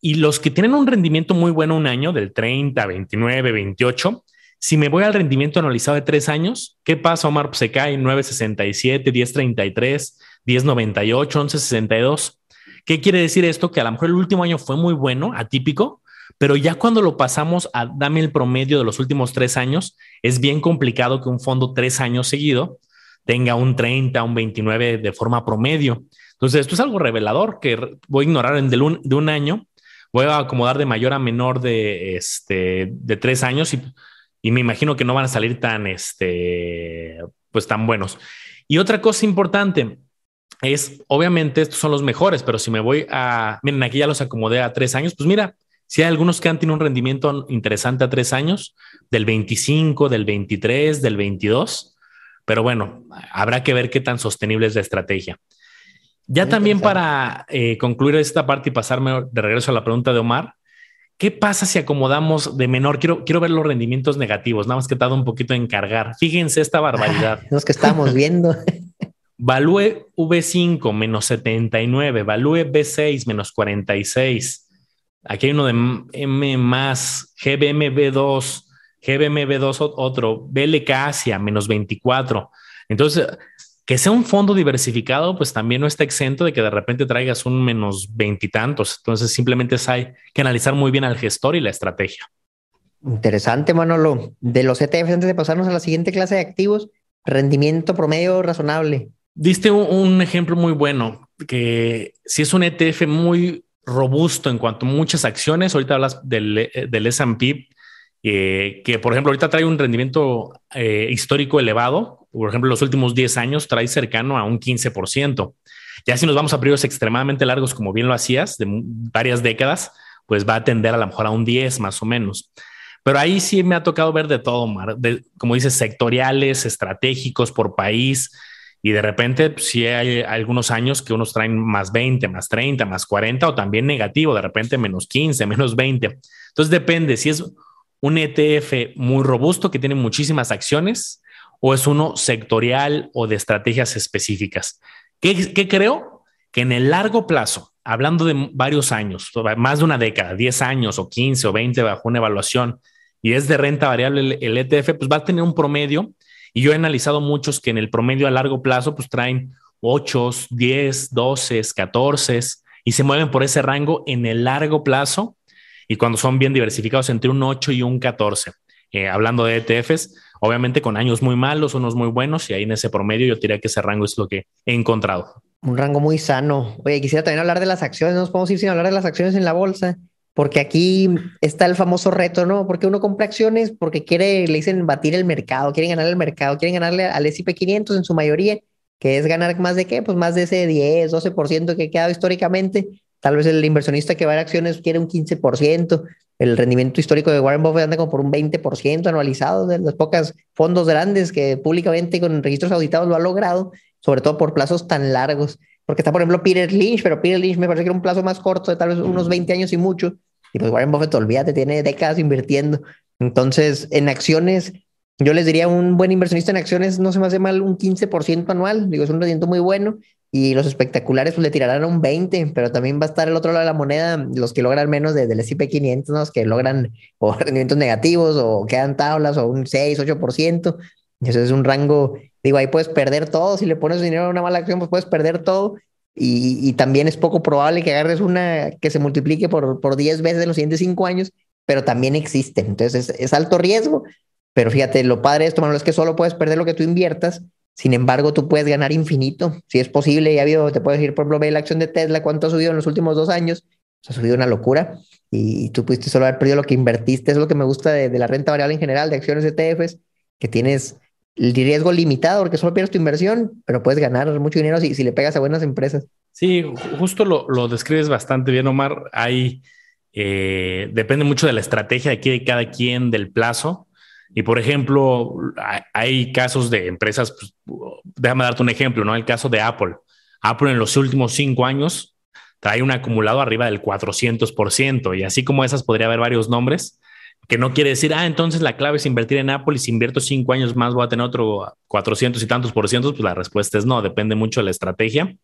[SPEAKER 1] Y los que tienen un rendimiento muy bueno un año, del 30, 29, 28, si me voy al rendimiento analizado de tres años, ¿qué pasa, Omar? Pues se cae 9.67, 10.33, 10.98, 11.62. ¿Qué quiere decir esto? Que a lo mejor el último año fue muy bueno, atípico, pero ya cuando lo pasamos a dame el promedio de los últimos tres años, es bien complicado que un fondo tres años seguido tenga un 30, un 29 de forma promedio. Entonces, esto es algo revelador que voy a ignorar en de un, de un año voy a acomodar de mayor a menor de, este, de tres años y, y me imagino que no van a salir tan, este, pues tan buenos. Y otra cosa importante, es, obviamente, estos son los mejores, pero si me voy a, miren, aquí ya los acomodé a tres años, pues mira, si hay algunos que han tenido un rendimiento interesante a tres años, del 25, del 23, del 22, pero bueno, habrá que ver qué tan sostenible es la estrategia. Ya también para eh, concluir esta parte y pasarme de regreso a la pregunta de Omar, ¿qué pasa si acomodamos de menor? Quiero, quiero ver los rendimientos negativos, nada más que he un poquito en cargar. Fíjense esta barbaridad.
[SPEAKER 2] los que estamos viendo.
[SPEAKER 1] Value V5 menos 79, Value B6 menos 46. Aquí hay uno de M más, GBMB2, GBMB2 otro, BLK Asia menos 24. Entonces, que sea un fondo diversificado, pues también no está exento de que de repente traigas un menos veintitantos. Entonces simplemente hay que analizar muy bien al gestor y la estrategia.
[SPEAKER 2] Interesante, Manolo. De los ETFs, antes de pasarnos a la siguiente clase de activos, rendimiento promedio razonable.
[SPEAKER 1] Diste un, ejemplo muy bueno, que si es un ETF muy robusto en cuanto a muchas acciones, ahorita hablas del, del S&P, eh, que por ejemplo ahorita trae un rendimiento eh, histórico elevado, por ejemplo los últimos 10 años trae cercano a un 15%. Ya si nos vamos a periodos extremadamente largos, como bien lo hacías, de varias décadas, pues va a tender a lo mejor a un 10 más o menos. Pero ahí sí me ha tocado ver de todo, de, como dices, sectoriales, estratégicos por país. Y de repente, pues, sí hay algunos años que unos traen más 20, más 30, más 40 o también negativo, de repente menos 15, menos 20. Entonces depende si es un ETF muy robusto que tiene muchísimas acciones o es uno sectorial o de estrategias específicas. ¿Qué, creo? Que en el largo plazo, hablando de varios años, más de una década, 10 años o 15 o 20 bajo una evaluación y es de renta variable el, ETF, pues va a tener un promedio y yo he analizado muchos que en el promedio a largo plazo pues traen 8, 10, 12, 14 y se mueven por ese rango en el largo plazo y cuando son bien diversificados entre un 8 y un 14. Eh, hablando de ETFs, obviamente con años muy malos, unos muy buenos, y ahí en ese promedio yo diría que ese rango es lo que he encontrado.
[SPEAKER 2] Un rango muy sano. Oye, quisiera también hablar de las acciones, no nos podemos ir sin hablar de las acciones en la bolsa, porque aquí está el famoso reto, ¿no? Porque uno compra acciones porque quiere, le dicen batir el mercado, quieren ganar el mercado, quieren ganarle al S&P 500 en su mayoría, que es ganar más de qué, pues más de ese 10, 12% que ha quedado históricamente Tal vez el inversionista que va a acciones quiere un 15%. El rendimiento histórico de Warren Buffett anda como por un 20% anualizado de las pocas fondos grandes que públicamente con registros auditados lo ha logrado, sobre todo por plazos tan largos. Porque está, por ejemplo, Peter Lynch, pero Peter Lynch me parece que era un plazo más corto, de tal vez unos 20 años y mucho. Y pues Warren Buffett, olvídate, tiene décadas invirtiendo. Entonces, en acciones, yo les diría un buen inversionista en acciones no se me hace mal un 15% anual. Digo, es un rendimiento muy bueno y los espectaculares pues le tirarán un 20, pero también va a estar el otro lado de la moneda, los que logran menos de, del S&P 500, los que logran o rendimientos negativos o quedan tablas o un 6, 8%. Eso es un rango, digo, ahí puedes perder todo, si le pones dinero a una mala acción, pues puedes perder todo. Y, también es poco probable que agarres una que se multiplique por, por 10 veces en los siguientes 5 años, pero también existen. Entonces es, es alto riesgo, pero fíjate, lo padre de esto, Manuel, es que solo puedes perder lo que tú inviertas sin embargo, tú puedes ganar infinito. Si es posible, ya habido, te puedes decir, por ejemplo, ve la acción de Tesla, cuánto ha subido en los últimos dos años. ha subido una locura y tú pudiste solo haber perdido lo que invertiste. Es lo que me gusta de, la renta variable en general, de acciones ETFs, que tienes el riesgo limitado porque solo pierdes tu inversión, pero puedes ganar mucho dinero si, le pegas a buenas empresas.
[SPEAKER 1] Sí, justo lo, lo describes bastante bien, Omar. Hay, eh, depende mucho de la estrategia de, aquí de cada quien, del plazo. Y por ejemplo, hay casos de empresas, pues, déjame darte un ejemplo, ¿no? El caso de Apple. Apple en los últimos cinco años trae un acumulado arriba del 400%. Y así como esas podría haber varios nombres, que no quiere decir, ah, entonces la clave es invertir en Apple y si invierto cinco años más voy a tener otro 400 y tantos por ciento, pues la respuesta es no, depende mucho de la estrategia.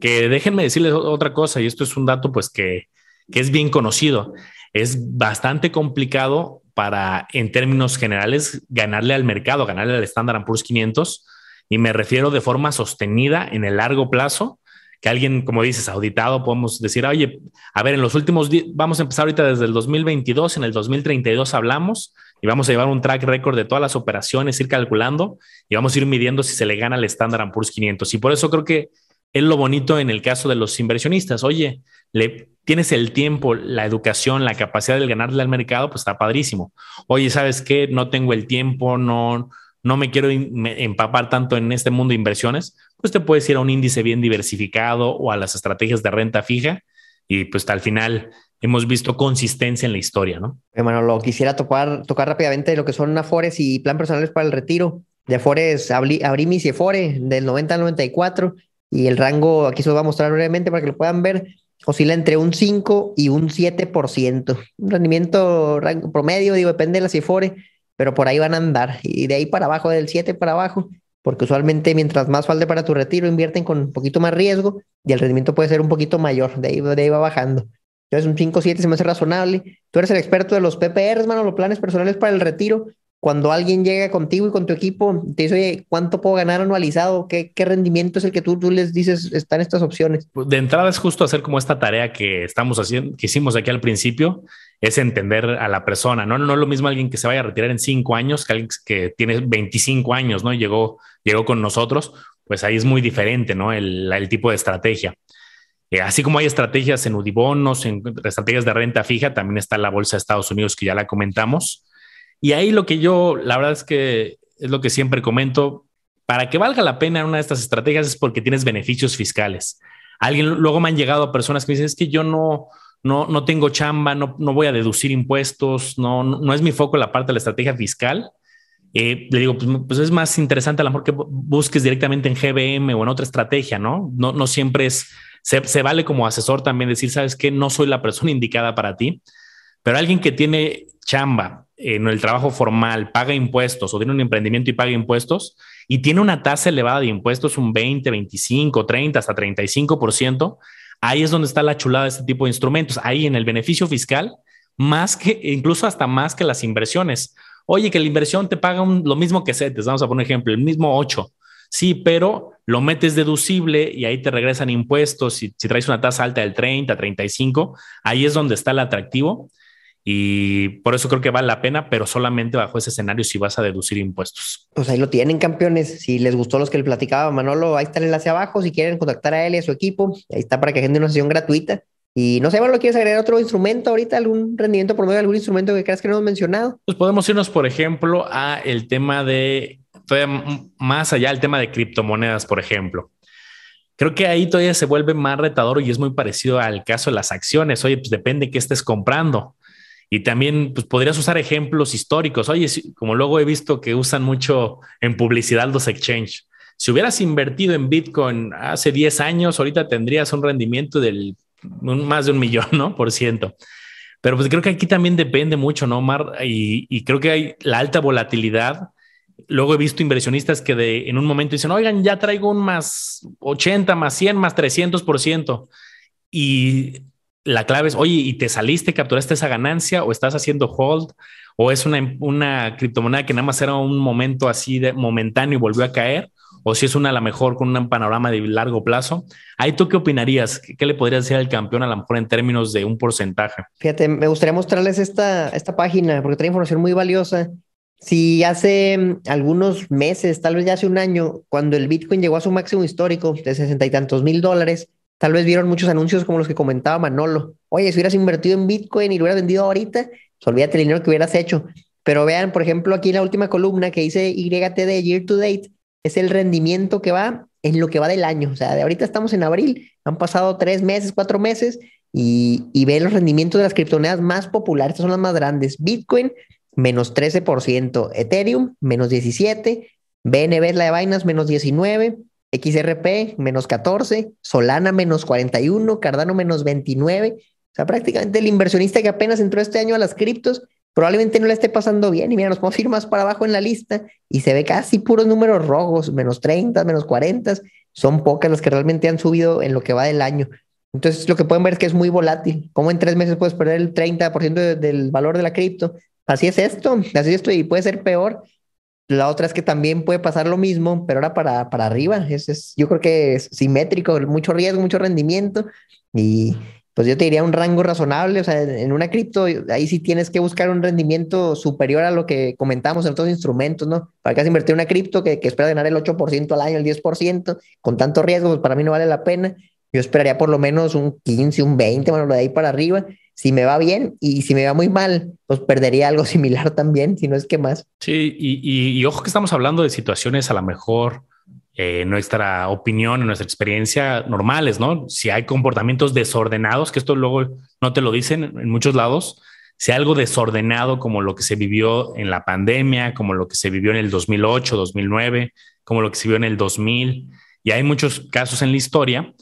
[SPEAKER 1] Que déjenme decirles otra cosa, y esto es un dato pues que, que es bien conocido. Es bastante complicado para, en términos generales, ganarle al mercado, ganarle al Standard Poor's 500. Y me refiero de forma sostenida en el largo plazo, que alguien, como dices, auditado, podemos decir, oye, a ver, en los últimos, vamos a empezar ahorita desde el 2022, en el 2032 hablamos y vamos a llevar un track record de todas las operaciones, ir calculando y vamos a ir midiendo si se le gana al Standard Poor's 500. Y por eso creo que es lo bonito en el caso de los inversionistas. Oye, le tienes el tiempo, la educación, la capacidad de ganarle al mercado, pues está padrísimo. Oye, ¿sabes qué? No tengo el tiempo, no, no me quiero empapar tanto en este mundo de inversiones, pues te puedes ir a un índice bien diversificado o a las estrategias de renta fija y pues al final hemos visto consistencia en la historia, ¿no?
[SPEAKER 2] Bueno, lo quisiera tocar, tocar rápidamente lo que son Afores y plan personales para el retiro. De Afores, Abrimis y Afore del 90 al 94 y el rango, aquí se lo voy a mostrar brevemente para que lo puedan ver, oscila entre un 5 y un 7%. Un rendimiento promedio, digo, depende de la CIFORE, pero por ahí van a andar. Y de ahí para abajo, del 7 para abajo, porque usualmente mientras más falte para tu retiro, invierten con un poquito más riesgo y el rendimiento puede ser un poquito mayor. De ahí, de ahí va bajando. Entonces, un 5 7 se me hace razonable. Tú eres el experto de los PPRs, mano, los planes personales para el retiro cuando alguien llega contigo y con tu equipo, te dice, oye, ¿cuánto puedo ganar anualizado? ¿Qué, qué rendimiento es el que tú, tú les dices están estas opciones?
[SPEAKER 1] Pues, de entrada es justo hacer como esta tarea que estamos haciendo, que hicimos aquí al principio, es entender a la persona, ¿no? No es lo mismo alguien que se vaya a retirar en cinco años que alguien que tiene 25 años, ¿no? Y llegó, llegó con nosotros, pues ahí es muy diferente, ¿no? El, el tipo de estrategia. Eh, así como hay estrategias en Udibonos, en estrategias de renta fija, también está la Bolsa de Estados Unidos que ya la comentamos y ahí lo que yo, la verdad es que es lo que siempre comento, para que valga la pena una de estas estrategias es porque tienes beneficios fiscales. Alguien, luego me han llegado personas que dicen, es que yo no, no, no tengo chamba, no, no voy a deducir impuestos, no, no, es mi foco la parte de la estrategia fiscal. Eh, le digo, pues, pues, es más interesante a lo mejor que busques directamente en GBM o en otra estrategia, ¿no? No, no siempre es, se, se vale como asesor también decir, sabes que no soy la persona indicada para ti, pero alguien que tiene chamba, en el trabajo formal paga impuestos o tiene un emprendimiento y paga impuestos y tiene una tasa elevada de impuestos, un 20, 25, 30, hasta 35%, ahí es donde está la chulada de este tipo de instrumentos. Ahí en el beneficio fiscal, más que, incluso hasta más que las inversiones. Oye, que la inversión te paga lo mismo que CETES, vamos a poner ejemplo, el mismo 8. Sí, pero lo metes deducible y ahí te regresan impuestos. Si, si traes una tasa alta del 30, 35, ahí es donde está el atractivo y por eso creo que vale la pena, pero solamente bajo ese escenario si vas a deducir impuestos.
[SPEAKER 2] Pues ahí lo tienen, campeones. Si les gustó los que le platicaba Manolo, ahí está el enlace abajo. Si quieren contactar a él y a su equipo, ahí está para que agenden una sesión gratuita. Y no sé, Manolo, ¿quieres agregar otro instrumento ahorita? ¿Algún rendimiento por medio de algún instrumento que creas que no hemos mencionado?
[SPEAKER 1] Pues podemos irnos, por ejemplo, a el tema de, más allá, el tema de criptomonedas, por ejemplo. Creo que ahí todavía se vuelve más retador y es muy parecido al caso de las acciones. Oye, pues depende qué estés comprando. Y también pues, podrías usar ejemplos históricos. Oye, como luego he visto que usan mucho en publicidad los exchange. Si hubieras invertido en Bitcoin hace 10 años, ahorita tendrías un rendimiento del más de un millón, ¿no? Por ciento. Pero pues creo que aquí también depende mucho, ¿no, Mar? Y, y, creo que hay la alta volatilidad. Luego he visto inversionistas que de, en un momento dicen, oigan, ya traigo un más 80, más 100, más 300 por ciento. Y la clave es, oye, ¿y te saliste, capturaste esa ganancia o estás haciendo hold o es una, una criptomoneda que nada más era un momento así de momentáneo y volvió a caer? O si es una a lo mejor con un panorama de largo plazo. Ahí tú qué opinarías? ¿Qué, le podrías decir al campeón a lo mejor en términos de un porcentaje?
[SPEAKER 2] Fíjate, me gustaría mostrarles esta, esta página porque trae información muy valiosa. Si hace mm, algunos meses, tal vez ya hace un año, cuando el Bitcoin llegó a su máximo histórico de sesenta y tantos mil dólares, Tal vez vieron muchos anuncios como los que comentaba Manolo. Oye, si hubieras invertido en Bitcoin y lo hubieras vendido ahorita, pues olvídate el dinero que hubieras hecho. Pero vean, por ejemplo, aquí en la última columna que dice YTD Year to Date, es el rendimiento que va en lo que va del año. O sea, de ahorita estamos en abril, han pasado tres meses, cuatro meses, y, y ve los rendimientos de las criptomonedas más populares, estas son las más grandes. Bitcoin, menos 13%, Ethereum, menos 17%, BNB, la de Binance, menos 19%, XRP menos 14, Solana menos 41, Cardano menos 29. O sea, prácticamente el inversionista que apenas entró este año a las criptos probablemente no le esté pasando bien. Y mira, nos podemos ir más para abajo en la lista y se ve casi puros números rojos, menos 30, menos 40. Son pocas las que realmente han subido en lo que va del año. Entonces, lo que pueden ver es que es muy volátil. Como en tres meses puedes perder el 30% del valor de la cripto. Así es esto, así es esto y puede ser peor. La otra es que también puede pasar lo mismo, pero ahora para, para arriba. Es, es, yo creo que es simétrico, mucho riesgo, mucho rendimiento. Y pues yo te diría un rango razonable. O sea, en una cripto, ahí sí tienes que buscar un rendimiento superior a lo que comentamos en otros instrumentos, ¿no? Para que has invertir en una cripto que, que espera ganar el 8% al año, el 10%, con tanto riesgo, pues para mí no vale la pena. Yo esperaría por lo menos un 15, un 20, bueno, lo de ahí para arriba. Si me va bien y si me va muy mal, pues perdería algo similar también, si no es que más.
[SPEAKER 1] Sí, y, y, ojo que estamos hablando de situaciones a lo mejor eh, nuestra opinión, nuestra experiencia normales, ¿no? Si hay comportamientos desordenados, que esto luego no te lo dicen en muchos lados, si algo desordenado como lo que se vivió en la pandemia, como lo que se vivió en el 2008, 2009, como lo que se vivió en el 2000, y hay muchos casos en la historia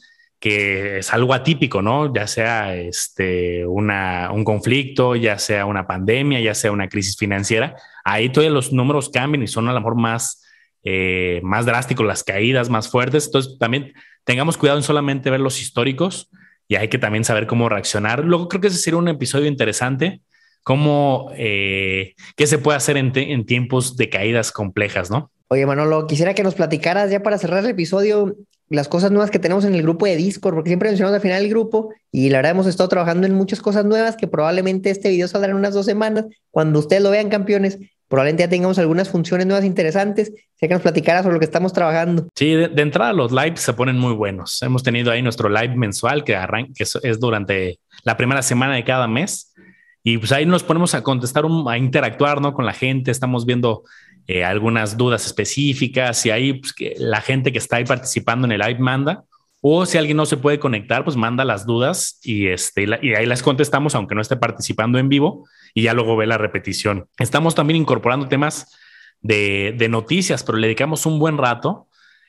[SPEAKER 1] que es algo atípico, ¿no? Ya sea este, un conflicto, ya sea una pandemia, ya sea una crisis financiera, ahí todos los números cambian y son a lo mejor más, eh, más drásticos, las caídas más fuertes. Entonces, también tengamos cuidado en solamente ver los históricos y hay que también saber cómo reaccionar. Luego creo que ese sería un episodio interesante, cómo, eh, qué se puede hacer en, en tiempos de caídas complejas, ¿no?
[SPEAKER 2] Oye, Manolo, quisiera que nos platicaras ya para cerrar el episodio las cosas nuevas que tenemos en el grupo de Discord, porque siempre mencionamos al final el grupo y la verdad hemos estado trabajando en muchas cosas nuevas que probablemente este video saldrá en unas dos semanas. Cuando ustedes lo vean, campeones, probablemente ya tengamos algunas funciones nuevas interesantes. Sé que nos platicaras sobre lo que estamos trabajando.
[SPEAKER 1] Sí, de, entrada los lives se ponen muy buenos. Hemos tenido ahí nuestro live mensual que, que es, durante la primera semana de cada mes. Y pues ahí nos ponemos a contestar, a interactuar ¿no? con la gente. Estamos viendo eh, algunas dudas específicas y ahí pues, que la gente que está ahí participando en el live manda. O si alguien no se puede conectar, pues manda las dudas y, este, y ahí las contestamos, aunque no esté participando en vivo, y ya luego ve la repetición. Estamos también incorporando temas de, de noticias, pero le dedicamos un buen rato,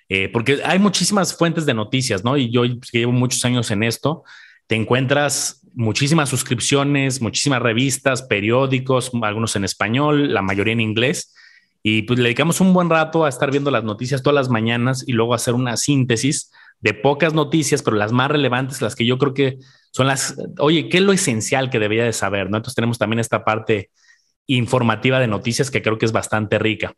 [SPEAKER 1] eh, porque hay muchísimas fuentes de noticias, ¿no? Y yo pues, llevo muchos años en esto, te encuentras muchísimas suscripciones, muchísimas revistas, periódicos, algunos en español, la mayoría en inglés y pues le dedicamos un buen rato a estar viendo las noticias todas las mañanas y luego hacer una síntesis de pocas noticias, pero las más relevantes, las que yo creo que son las, oye, ¿qué es lo esencial que debería de saber? ¿no? Entonces tenemos también esta parte informativa de noticias que creo que es bastante rica.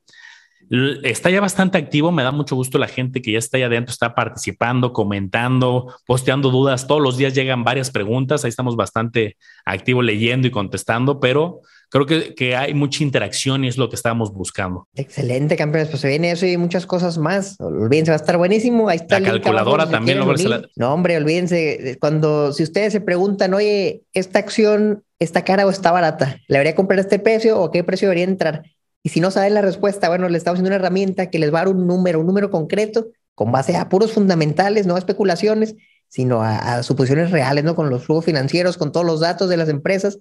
[SPEAKER 1] Está ya bastante activo, me da mucho gusto la gente que ya está allá adentro, está participando, comentando, posteando dudas, todos los días llegan varias preguntas, ahí estamos bastante activos leyendo y contestando, pero creo que, que, hay mucha interacción y es lo que estábamos buscando.
[SPEAKER 2] Excelente, campeones. Pues se viene eso y muchas cosas más. Olvídense, va a estar buenísimo. Ahí está
[SPEAKER 1] la calculadora también.
[SPEAKER 2] No, no, hombre, olvídense. Cuando, si ustedes se preguntan, oye, esta acción está cara o está barata, ¿le debería comprar este precio o qué precio debería entrar? Y si no saben la respuesta, bueno, le estamos haciendo una herramienta que les va a dar un número, un número concreto con base a puros fundamentales, no a especulaciones, sino a, a suposiciones reales, ¿no? Con los flujos financieros, con todos los datos de las empresas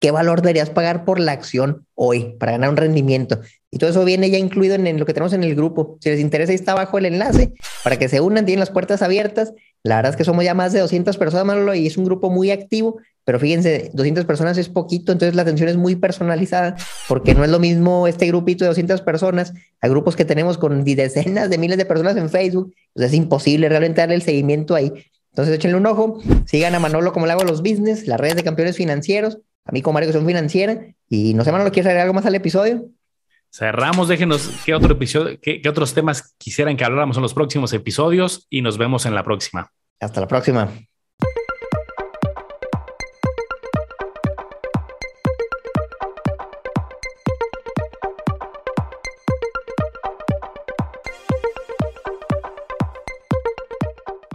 [SPEAKER 2] qué valor deberías pagar por la acción hoy para ganar un rendimiento. Y todo eso viene ya incluido en, lo que tenemos en el grupo. Si les interesa, ahí está abajo el enlace para que se unan, tienen las puertas abiertas. La verdad es que somos ya más de 200 personas, Manolo, y es un grupo muy activo, pero fíjense, 200 personas es poquito, entonces la atención es muy personalizada, porque no es lo mismo este grupito de 200 personas a grupos que tenemos con decenas de miles de personas en Facebook, pues es imposible realmente darle el seguimiento ahí. Entonces échenle un ojo, sigan a Manolo como le hago los business, las redes de campeones financieros, mí como Mario son financiera. Y no sé, Manolo, ¿quieres agregar algo más al episodio?
[SPEAKER 1] Cerramos, déjenos qué otro episodio, qué, qué otros temas quisieran que habláramos en los próximos episodios y nos vemos en la próxima.
[SPEAKER 2] Hasta la próxima.